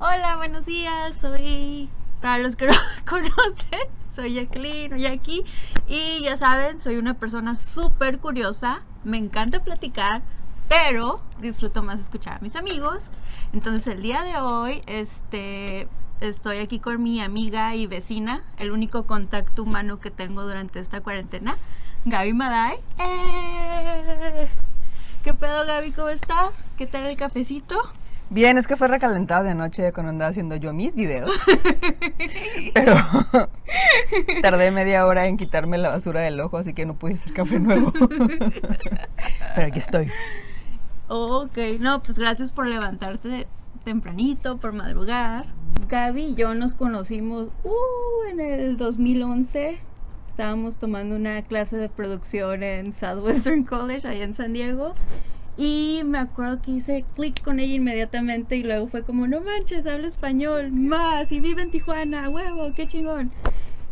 Hola, buenos días. Soy, para los que no me conocen, soy Jacqueline Jackie. Y ya saben, soy una persona súper curiosa. Me encanta platicar, pero disfruto más escuchar a mis amigos. Entonces, el día de hoy, este, estoy aquí con mi amiga y vecina, el único contacto humano que tengo durante esta cuarentena, Gaby Maday. ¡Eh! ¿Qué pedo, Gaby? ¿Cómo estás? ¿Qué tal el cafecito? Bien, es que fue recalentado de anoche cuando andaba haciendo yo mis videos. Pero tardé media hora en quitarme la basura del ojo, así que no pude hacer café nuevo. Pero aquí estoy. Ok, no, pues gracias por levantarte tempranito, por madrugar. Gaby y yo nos conocimos uh, en el 2011. Estábamos tomando una clase de producción en Southwestern College, allá en San Diego. Y me acuerdo que hice clic con ella inmediatamente y luego fue como, no manches, habla español, más, y vive en Tijuana, huevo, qué chingón.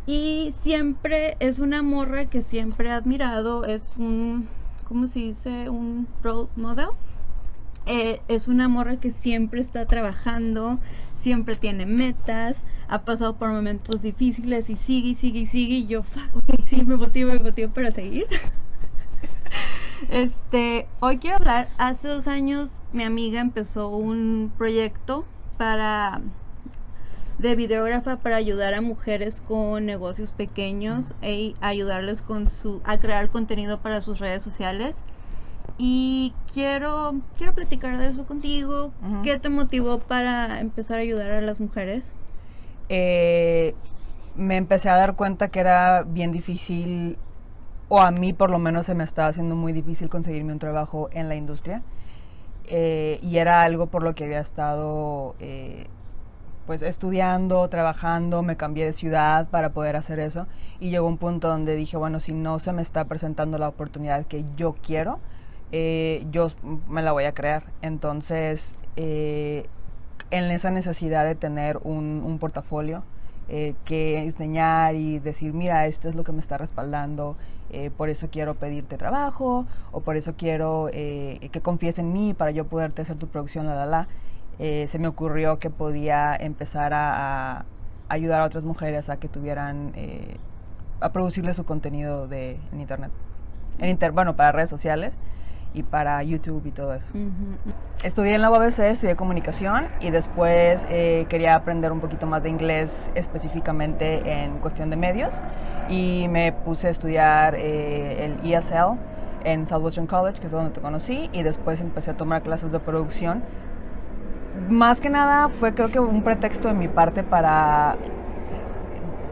Y siempre es una morra que siempre he admirado, es un, ¿cómo se dice? Un role model. Eh, es una morra que siempre está trabajando, siempre tiene metas, ha pasado por momentos difíciles y sigue y sigue y sigue. Y yo, sí, me motivo, me motivo para seguir. Este, hoy quiero hablar, hace dos años mi amiga empezó un proyecto para de videógrafa para ayudar a mujeres con negocios pequeños e ayudarles con su a crear contenido para sus redes sociales. Y quiero quiero platicar de eso contigo. ¿Qué te motivó para empezar a ayudar a las mujeres? Eh, me empecé a dar cuenta que era bien difícil, o a mí por lo menos se me estaba haciendo muy difícil conseguirme un trabajo en la industria. Eh, y era algo por lo que había estado eh, pues estudiando, trabajando, me cambié de ciudad para poder hacer eso y llegó un punto donde dije, bueno, si no se me está presentando la oportunidad que yo quiero, eh, yo me la voy a crear. Entonces, en esa necesidad de tener un portafolio eh, que enseñar y decir, mira, esto es lo que me está respaldando, eh, por eso quiero pedirte trabajo, o por eso quiero eh, que confíes en mí para yo poderte hacer tu producción, la, la, la. Se me ocurrió que podía empezar a, ayudar a otras mujeres a que tuvieran, a producirle su contenido de, en internet. En inter, bueno, para redes sociales y para YouTube y todo eso. Estudié en la UABC, estudié comunicación y después eh, quería aprender un poquito más de inglés específicamente en cuestión de medios y me puse a estudiar eh, el ESL en Southwestern College, que es donde te conocí, y después empecé a tomar clases de producción. Más que nada fue creo que un pretexto de mi parte para...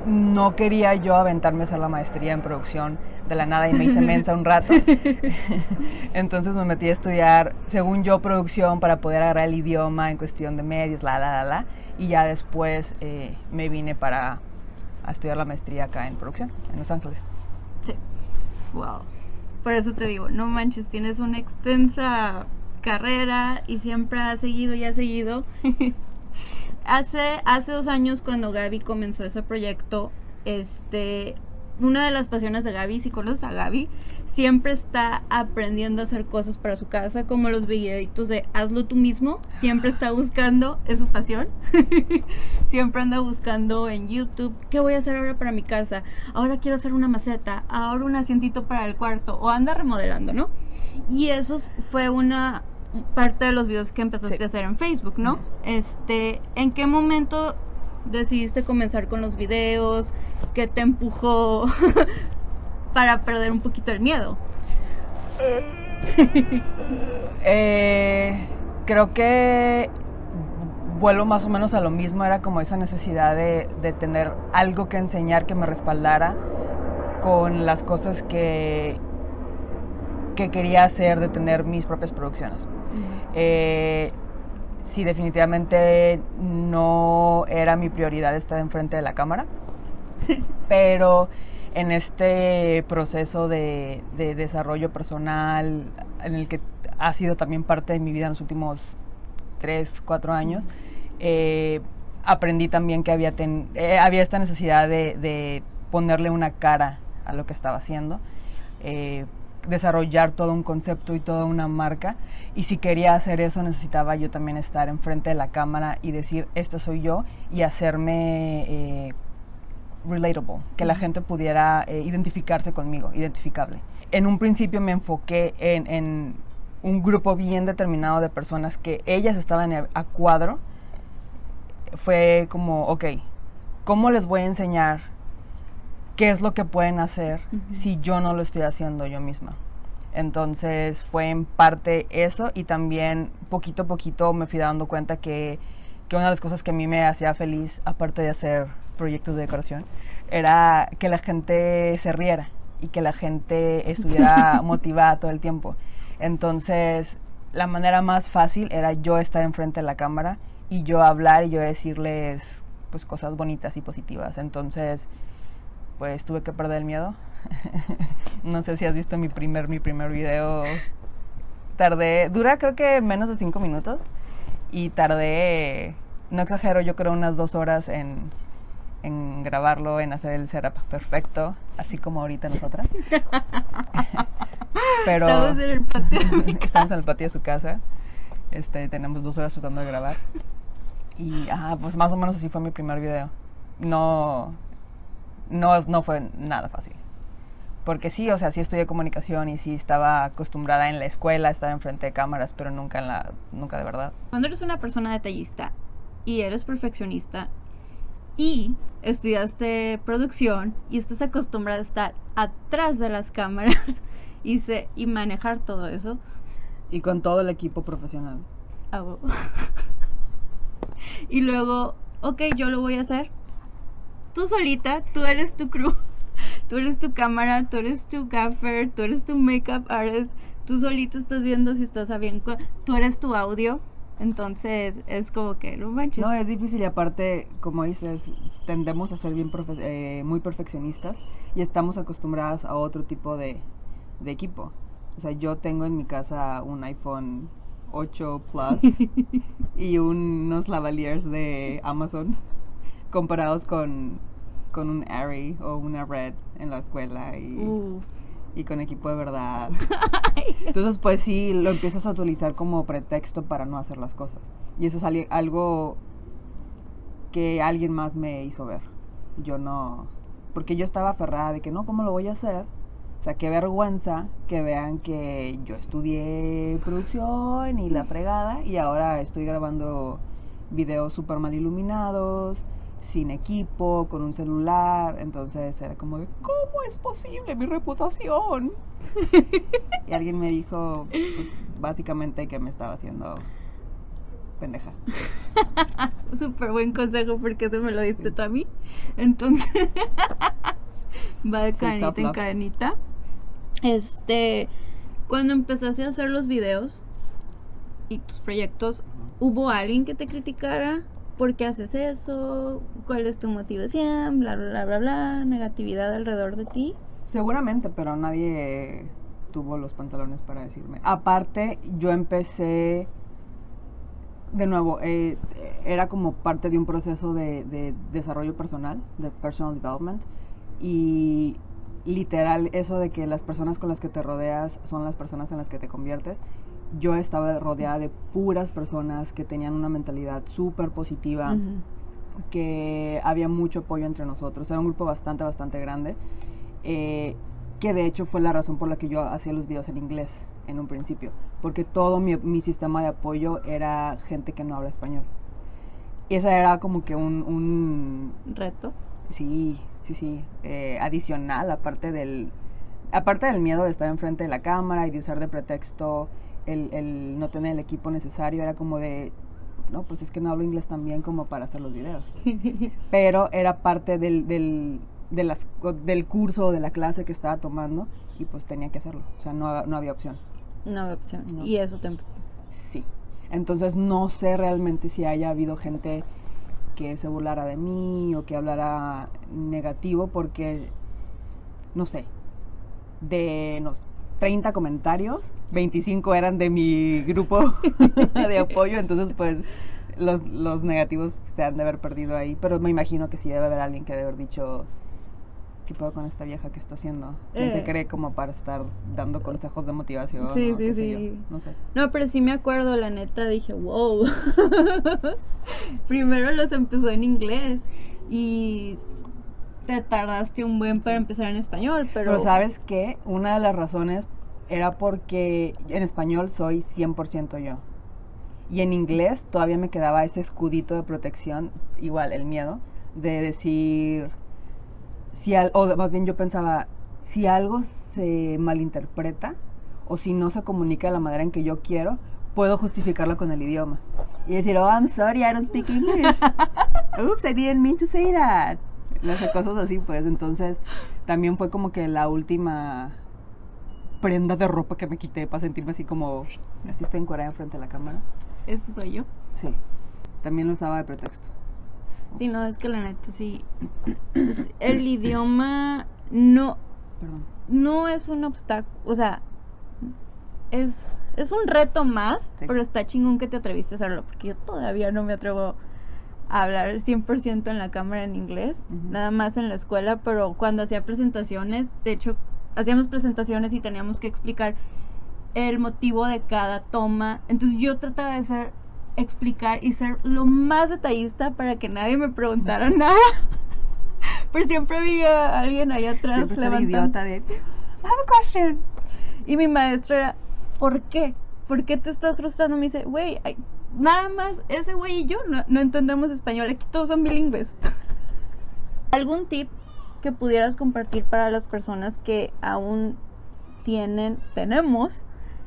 No quería yo aventarme a hacer la maestría en producción de la nada y me hice mensa un rato. Entonces me metí a estudiar, según yo, producción para poder agarrar el idioma en cuestión de medios, la, la, la, la. Y ya después eh, me vine para a estudiar la maestría acá en producción, en Los Ángeles. Sí. Wow. Por eso te digo, no manches, tienes una extensa carrera y siempre has seguido y has seguido. hace, hace dos años cuando Gaby comenzó ese proyecto, este, una de las pasiones de Gaby, si conoces a Gaby, siempre está aprendiendo a hacer cosas para su casa, como los videitos de hazlo tú mismo, siempre está buscando, es su pasión, siempre anda buscando en YouTube, ¿qué voy a hacer ahora para mi casa? Ahora quiero hacer una maceta, ahora un asientito para el cuarto, o anda remodelando, ¿no? Y eso fue una parte de los videos que empezaste Sí. a hacer en Facebook, ¿no? Este, ¿en qué momento decidiste comenzar con los videos? ¿Qué te empujó para perder un poquito el miedo? Eh, creo que vuelvo más o menos a lo mismo, era como esa necesidad de, de tener algo que enseñar que me respaldara con las cosas que, que quería hacer, de tener mis propias producciones. Eh, sí, definitivamente no era mi prioridad estar enfrente de la cámara, pero en este proceso de, de desarrollo personal, en el que ha sido también parte de mi vida en los últimos tres, cuatro años, eh, aprendí también que había, ten- eh, había esta necesidad de, de ponerle una cara a lo que estaba haciendo. Eh, desarrollar todo un concepto y toda una marca. Y si quería hacer eso, necesitaba yo también estar enfrente de la cámara y decir, este soy yo, y hacerme eh, relatable, que la gente pudiera eh, identificarse conmigo, identificable. En un principio me enfoqué en, en, un grupo bien determinado de personas que ellas estaban a cuadro. Fue como, ok, ¿cómo les voy a enseñar qué es lo que pueden hacer uh -huh. si yo no lo estoy haciendo yo misma? Entonces fue en parte eso y también poquito a poquito me fui dando cuenta que, que una de las cosas que a mí me hacía feliz, aparte de hacer proyectos de decoración, era que la gente se riera y que la gente estuviera motivada todo el tiempo. Entonces, la manera más fácil era yo estar enfrente de la cámara y yo hablar y yo decirles pues cosas bonitas y positivas. Entonces, pues tuve que perder el miedo. no sé si has visto mi primer mi primer video. Tardé, dura creo que menos de cinco minutos y tardé, no exagero, yo creo unas dos horas en en grabarlo, en hacer el setup perfecto, así como ahorita nosotras. Pero estamos en el patio. estamos en el patio de su casa. Este, tenemos dos horas tratando de grabar. Y ah, pues más o menos así fue mi primer video. No, no, no fue nada fácil. Porque sí, o sea, sí estudié comunicación y sí estaba acostumbrada en la escuela a estar enfrente de cámaras, pero nunca en la, nunca de verdad. Cuando eres una persona detallista y eres perfeccionista y estudiaste producción y estás acostumbrada a estar atrás de las cámaras y, se, y manejar todo eso. Y con todo el equipo profesional. Oh. y luego, ok, yo lo voy a hacer. Tú solita, tú eres tu crew, tú eres tu cámara, tú eres tu gaffer, tú eres tu makeup artist, tú solita estás viendo si estás bien, tú eres tu audio, entonces es como que no manches. No, es difícil y aparte, como dices, tendemos a ser bien profe eh, muy perfeccionistas y estamos acostumbradas a otro tipo de, de, equipo. O sea, yo tengo en mi casa un iPhone 8 Plus y un, unos lavaliers de Amazon comparados con, con un Arri o una Red en la escuela y... Uh y con equipo de verdad. Entonces, pues sí, lo empiezas a utilizar como pretexto para no hacer las cosas. Y eso es algo que alguien más me hizo ver. Yo no. Porque yo estaba aferrada de que no, ¿cómo lo voy a hacer? O sea, qué vergüenza que vean que yo estudié producción y la fregada y ahora estoy grabando videos súper mal iluminados sin equipo, con un celular, entonces era como de, ¿cómo es posible mi reputación? y alguien me dijo, pues básicamente que me estaba haciendo pendeja. Súper buen consejo porque eso me lo diste tú a mí. Entonces, va de cadenita en cadenita. Este, cuando empezaste a hacer los videos y tus proyectos, ¿hubo alguien que te criticara? ¿Por qué haces eso? ¿Cuál es tu motivación? Bla, bla, bla, bla, negatividad alrededor de ti. Seguramente, pero nadie tuvo los pantalones para decirme. Aparte, yo empecé, de nuevo, eh, era como parte de un proceso de, de, desarrollo personal, de personal development, y literal eso de que las personas con las que te rodeas son las personas en las que te conviertes yo estaba rodeada de puras personas que tenían una mentalidad súper positiva, uh -huh. que había mucho apoyo entre nosotros. Era un grupo bastante, bastante grande, eh, que de hecho fue la razón por la que yo hacía los videos en inglés en un principio, porque todo mi, mi sistema de apoyo era gente que no habla español. Y esa era como que un... un ¿Reto? Sí, sí, sí. Eh, adicional, aparte del, aparte del miedo de estar enfrente de la cámara y de usar de pretexto el, el, no tener el equipo necesario, era como de, no, pues es que no hablo inglés tan bien como para hacer los videos. Pero era parte del, del, de las, del curso o de la clase que estaba tomando y pues tenía que hacerlo. O sea, no, no había opción. No había opción. No. Y eso te empujó. Sí. Entonces no sé realmente si haya habido gente que se burlara de mí o que hablara negativo porque, no sé, de, no, 30 comentarios, 25 eran de mi grupo de apoyo, entonces pues los, los negativos se han de haber perdido ahí, pero me imagino que sí debe haber alguien que debe haber dicho, ¿qué puedo con esta vieja que está haciendo? ¿Quién Eh. se cree como para estar dando consejos de motivación? Sí, sí, sí. No sé. No, pero sí me acuerdo, la neta, dije, wow. Primero los empezó en inglés y te tardaste un buen para empezar en español, pero... Pero ¿sabes qué? Una de las razones era porque en español soy 100% yo. Y en inglés todavía me quedaba ese escudito de protección, igual el miedo, de decir, si al- o más bien yo pensaba, si algo se malinterpreta o si no se comunica de la manera en que yo quiero, puedo justificarlo con el idioma. Y decir, oh, I'm sorry, I don't speak English. Oops, I didn't mean to say that. No sé, cosas así, pues. Entonces, también fue como que la última prenda de ropa que me quité para sentirme así como, así estoy encuadrada frente a la cámara. Eso soy yo. Sí. También lo usaba de pretexto. Sí, no, es que la neta sí. El idioma no, Perdón. no es un obstáculo, o sea, es, es un reto más, Sí. pero está chingón que te atreviste a hacerlo, porque yo todavía no me atrevo hablar 100% en la cámara en inglés, Ujú. nada más en la escuela, pero cuando hacía presentaciones, de hecho, hacíamos presentaciones y teníamos que explicar el motivo de cada toma, entonces yo trataba de ser explicar y ser lo más detallista para que nadie me preguntara nada. Pero siempre había alguien ahí atrás Siempre levantando. idiota de, I have a question. Y mi maestro era, ¿por qué? ¿Por qué te estás frustrando? Me dice, güey, nada más ese güey y yo no, no entendemos español. Aquí todos son bilingües. ¿Algún tip que pudieras compartir para las personas que aún tienen, tenemos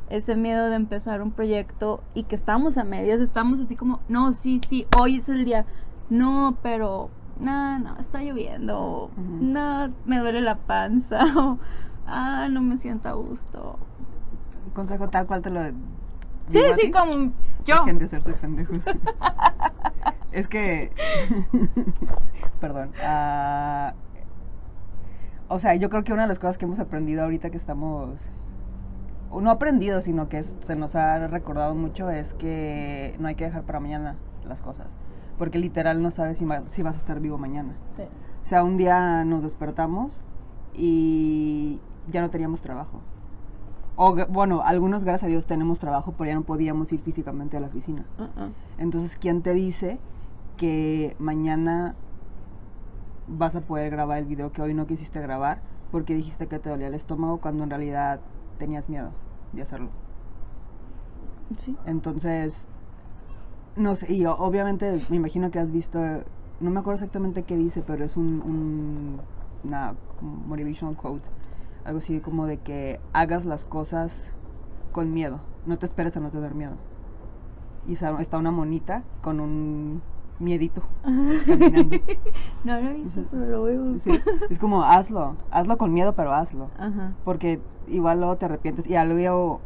ese miedo de empezar un proyecto y que estamos a medias? Estamos así como, no, sí, sí, hoy es el día. No, pero, no, no, está lloviendo. Ujú. No, me duele la panza. O, ah, no me siento a gusto. Consejo tal cual te lo Sí, sí, ti. como yo. Dejen de hacerse pendejos. es que. Perdón. ah, o sea, yo creo que una de las cosas que hemos aprendido ahorita que estamos. No aprendido, sino que es- se nos ha recordado mucho es que no hay que dejar para mañana las cosas. Porque literal no sabes si, ma- si vas a estar vivo mañana. O sea, un día nos despertamos y ya no teníamos trabajo. O bueno, algunos gracias a Dios tenemos trabajo, pero ya no podíamos ir físicamente a la oficina. Uh-uh. Entonces, ¿quién te dice que mañana vas a poder grabar el video que hoy no quisiste grabar porque dijiste que te dolía el estómago cuando en realidad tenías miedo de hacerlo? Sí. Entonces, no sé, y obviamente me imagino que has visto, no me acuerdo exactamente qué dice, pero es un, un- una motivational quote, algo así como de que hagas las cosas con miedo, no te esperes a no tener miedo. Y está, una monita con un miedito caminando. No lo he visto, pero lo voy a buscar. Sí, Es como hazlo, hazlo con miedo, pero hazlo. Ajá. Porque igual luego te arrepientes. Y algo,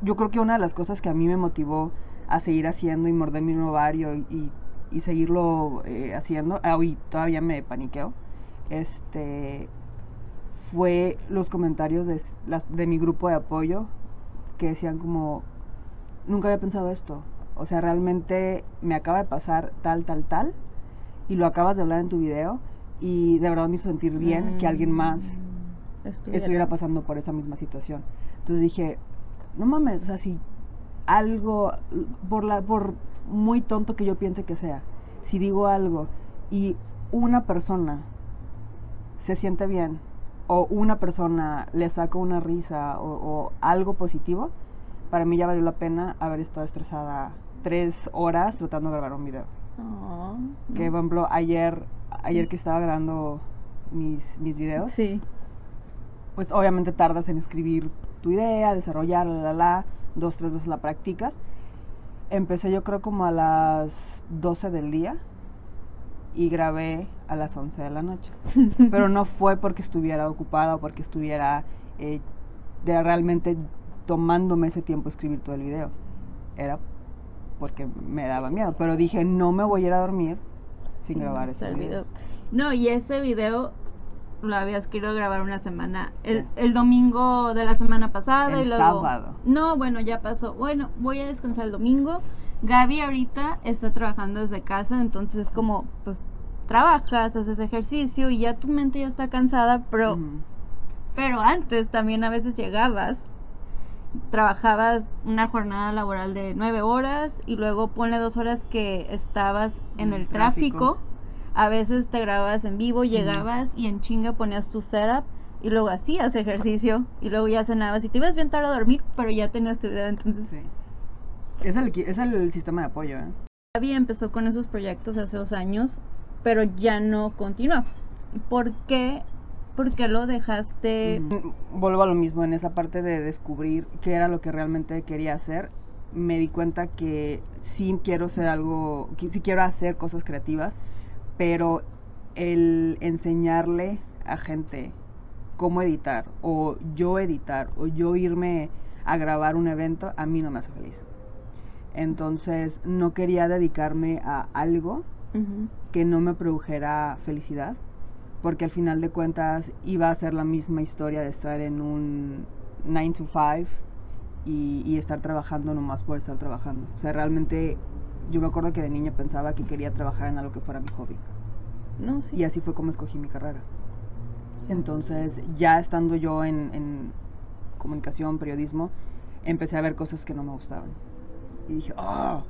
yo creo que una de las cosas que a mí me motivó a seguir haciendo y morder mi ovario y, y, y seguirlo eh, haciendo, ah, y todavía me paniqueo, este, fue los comentarios de, las, de mi grupo de apoyo que decían como, nunca había pensado esto. O sea, realmente me acaba de pasar tal, tal, tal, y lo acabas de hablar en tu video, y de verdad me hizo sentir bien que alguien más Mm, estuviera pasando por esa misma situación. Entonces dije, no mames, o sea, si algo, por, la, por muy tonto que yo piense que sea, si digo algo y una persona se siente bien o una persona le saca una risa o, o algo positivo, para mí ya valió la pena haber estado estresada tres horas tratando de grabar un video. Oh, Que, no. por ejemplo, ayer, ayer que estaba grabando mis, mis videos, Sí. pues obviamente tardas en escribir tu idea, desarrollarla, la, la, la, dos, tres veces la practicas. Empecé yo creo como a las 12 del día y grabé a las 11 de la noche. Pero no fue porque estuviera ocupada o porque estuviera eh, de realmente tomándome ese tiempo escribir todo el video. Era porque me daba miedo. Pero dije, no me voy a ir a dormir sin Sí, grabar ese video. No, y ese video lo habías querido grabar una semana. El, Sí. el domingo de la semana pasada y El luego. sábado. No, bueno, ya pasó. Bueno, voy a descansar el domingo. Gaby ahorita está trabajando desde casa, entonces es como, pues trabajas, haces ejercicio y ya tu mente ya está cansada, pero, pero antes también a veces llegabas, trabajabas una jornada laboral de nueve horas y luego ponle dos horas que estabas en el tráfico. tráfico. A veces te grababas en vivo, llegabas y en chinga ponías tu setup y luego hacías ejercicio y luego ya cenabas y te ibas bien tarde a dormir, pero ya tenías tu idea. Entonces, Sí. Es el, es el sistema de apoyo, ¿eh? Gaby empezó con esos proyectos hace dos años, pero ya no continuó. ¿Por qué? ¿Por qué lo dejaste? Ujú. Vuelvo a lo mismo, en esa parte de descubrir qué era lo que realmente quería hacer, me di cuenta que sí quiero ser algo, que sí quiero hacer cosas creativas, pero el enseñarle a gente cómo editar, o yo editar, o yo irme a grabar un evento, a mí no me hace feliz. Entonces no quería dedicarme a algo que no me produjera felicidad, porque al final de cuentas iba a ser la misma historia de estar en un 9 to 5 y, y estar trabajando nomás por estar trabajando. O sea, realmente yo me acuerdo que de niña pensaba que quería trabajar en algo que fuera mi hobby. No, sí. Y así fue como escogí mi carrera. Entonces, ya estando yo en, en comunicación, periodismo, empecé a ver cosas que no me gustaban. Y dije, ¡oh!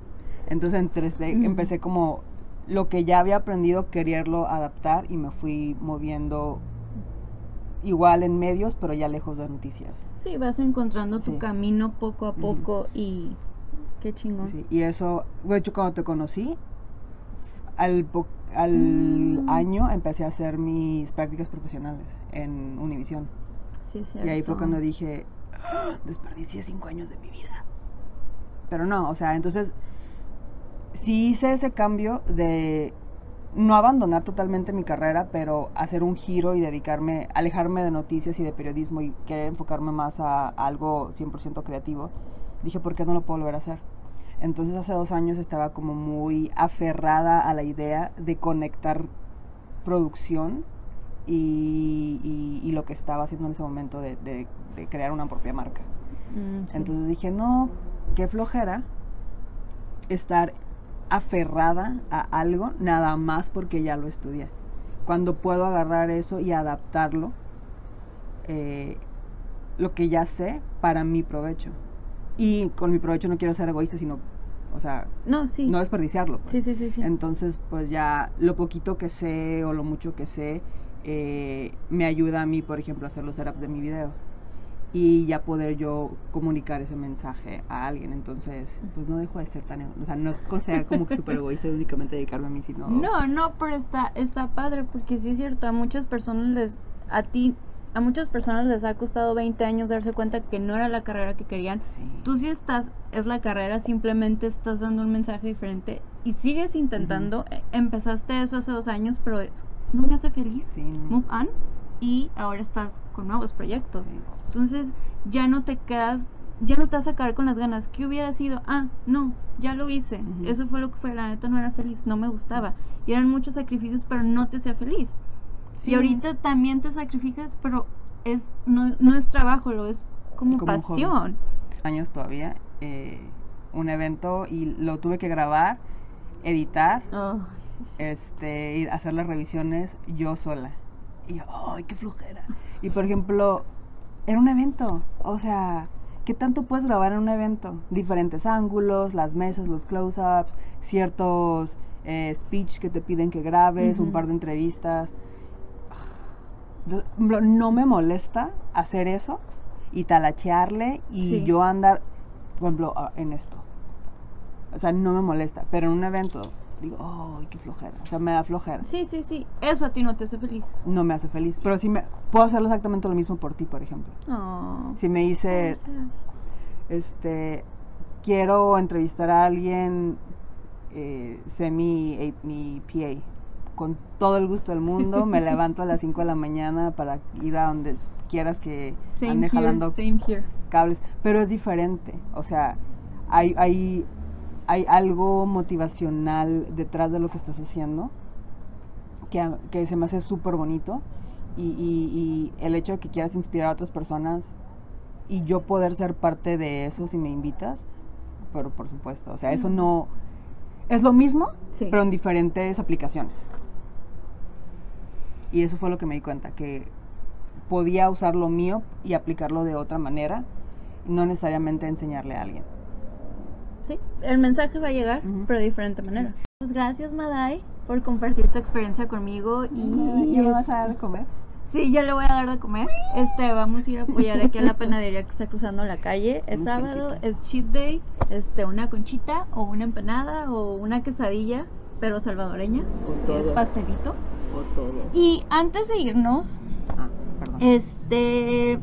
Entonces en 3D Ujú. empecé como lo que ya había aprendido, quererlo adaptar y me fui moviendo igual en medios, pero ya lejos de noticias. Sí, vas encontrando tu Sí. camino poco a poco y qué chingón. Sí, y eso, de hecho, cuando te conocí, al, al Mm. año empecé a hacer mis prácticas profesionales en Univisión. Sí, Y ahí fue cierto. cuando dije, "Ah, desperdicié cinco años de mi vida. Pero no, o sea, entonces sí hice ese cambio de no abandonar totalmente mi carrera, pero hacer un giro y dedicarme, alejarme de noticias y de periodismo y querer enfocarme más a, a algo 100% creativo. Dije, ¿por qué no lo puedo volver a hacer? Entonces hace dos años estaba como muy aferrada a la idea de conectar producción y, y- y lo que estaba haciendo en ese momento de, de- de crear una propia marca. Mm, sí. Entonces dije, no, qué flojera estar aferrada a algo nada más porque ya lo estudié. Cuando puedo agarrar eso y adaptarlo, eh, lo que ya sé, para mi provecho. Y con mi provecho no quiero ser egoísta, sino, o sea, no, sí. no desperdiciarlo. pues. sí, sí, sí, sí. Entonces, pues ya lo poquito que sé o lo mucho que sé eh, me ayuda a mí, por ejemplo, a hacer los setups de mi video y ya poder yo comunicar ese mensaje a alguien. Entonces, pues no dejo de ser tan, ego- o sea, no es sea como que súper egoísta de únicamente dedicarme a mí, sino... No, no, pero está, está padre porque sí es cierto, a muchas personas les, a ti, a muchas personas les ha costado 20 años darse cuenta que no era la carrera que querían. Sí. Tú sí estás, es la carrera, simplemente estás dando un mensaje diferente y sigues intentando. Eh, Empezaste eso hace dos años, pero es- no me hace feliz. Sí. Move on y ahora estás con nuevos proyectos. Entonces ya no te quedas, ya no te vas a quedar con las ganas. ¿Qué hubiera sido? Ah, no, ya lo hice. Eso fue lo que fue. La neta no era feliz, no me gustaba. Y eran muchos sacrificios, pero no te hacía feliz. Sí. Y ahorita también te sacrificas, pero es no, no es trabajo, lo es como, pasión. años todavía eh, un evento y lo tuve que grabar, editar Ay, sí, sí. este, y hacer las revisiones yo sola. Y yo, ¡ay, qué flojera! Y por ejemplo, era un evento. O sea, ¿qué tanto puedes grabar en un evento? Diferentes ángulos, las mesas, los close-ups, ciertos eh, speech que te piden que grabes, un par de entrevistas. No me molesta hacer eso y talachearle y Sí. yo andar, por ejemplo, en esto. O sea, no me molesta, pero en un evento digo, ¡ay, qué flojera! O sea, me da flojera. Sí, sí, sí. Eso a ti no te hace feliz. No me hace feliz. Pero sí me, puedo hacerlo exactamente lo mismo por ti, por ejemplo. Oh, Si me dices, gracias. este, quiero entrevistar a alguien, eh, sé mi, eh, mi PA. Con todo el gusto del mundo, me levanto a las 5 de la mañana para ir a donde quieras que Same ande here, jalando same here. cables, pero es diferente. O sea, hay, hay, hay algo motivacional detrás de lo que estás haciendo que, que se me hace súper bonito. Y, y- y el hecho de que quieras inspirar a otras personas y yo poder ser parte de eso si me invitas, pero por supuesto, o sea, eso no... Es lo mismo, Sí. pero en diferentes aplicaciones. Y eso fue lo que me di cuenta, que podía usar lo mío y aplicarlo de otra manera, no necesariamente enseñarle a alguien. Sí, el mensaje va a llegar, pero de diferente manera. Pues gracias, Madai, por compartir tu experiencia conmigo y... ¿Y me vas a dar de comer? Sí, yo le voy a dar de comer. Este, vamos a ir a apoyar aquí a la panadería que está cruzando la calle. Es sábado, es cheat day. Este, una conchita o una empanada o una quesadilla, pero salvadoreña, O que es pastelito. O todo. Y antes de irnos, Ah, este,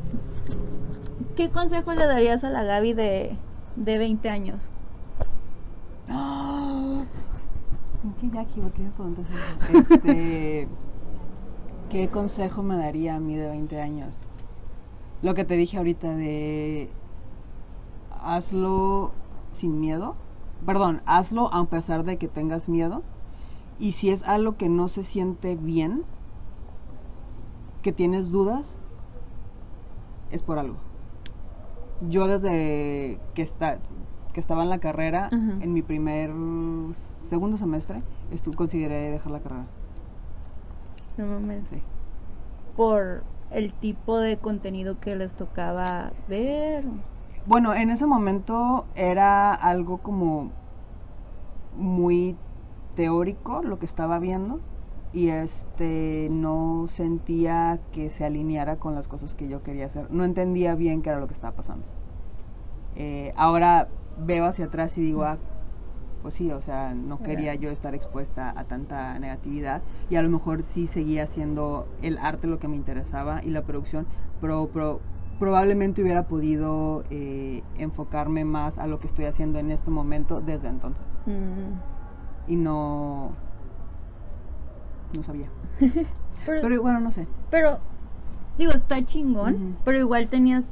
¿qué consejo le darías a la Gaby de, de 20 años? ¡Ah! Pinche Jackie, ¿por qué? Este, ¿Qué consejo me daría a mí de 20 años? Lo que te dije ahorita de hazlo sin miedo. Perdón, hazlo a pesar de que tengas miedo. Y si es algo que no se siente bien, que tienes dudas, es por algo. Yo desde que, está, que estaba en la carrera, Ajá. en mi primer segundo semestre, estu consideré dejar la carrera. No mames. Sí. Por el tipo de contenido que les tocaba ver. Bueno, en ese momento era algo como muy teórico lo que estaba viendo y este no sentía que se alineara con las cosas que yo quería hacer. No entendía bien qué era lo que estaba pasando. Eh, ahora veo hacia atrás y digo, ah, pues sí, o sea, no quería yo estar expuesta a tanta negatividad y a lo mejor sí seguía haciendo el arte lo que me interesaba y la producción, pero, pero probablemente hubiera podido eh, enfocarme más a lo que estoy haciendo en este momento desde entonces Mm. y no no sabía. Pero, Pero bueno, no sé. pero, digo, está chingón, pero igual tenías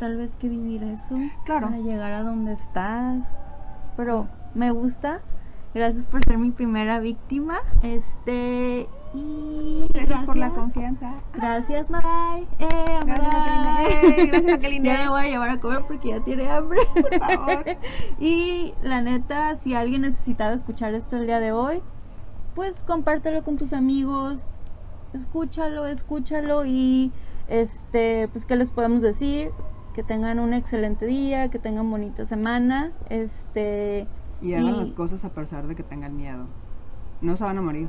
tal vez que vivir eso Claro. para llegar a donde estás. Pero me gusta. Gracias por ser mi primera víctima. Este y gracias. confianza. Gracias, Maray. Eh, Gracias, Maray. Jacqueline. Eh, gracias. Ya le voy a llevar a comer porque ya tiene hambre. Por favor. Y la neta, si alguien necesitaba escuchar esto el día de hoy, pues compártelo con tus amigos, escúchalo, escúchalo y este, pues qué les podemos decir, que tengan un excelente día, que tengan bonita semana, este, Y hagan Y- las cosas a pesar de que tengan miedo. No se van a morir.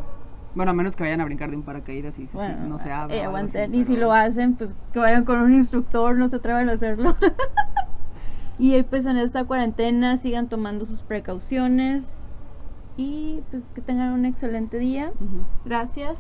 Bueno, a menos que vayan a brincar de un paracaídas y se- bueno, no se abra. eh, así, aguanten. y si lo hacen, pues que vayan con un instructor, no se atrevan a hacerlo. y pues en esta cuarentena sigan tomando sus precauciones y pues que tengan un excelente día. Gracias.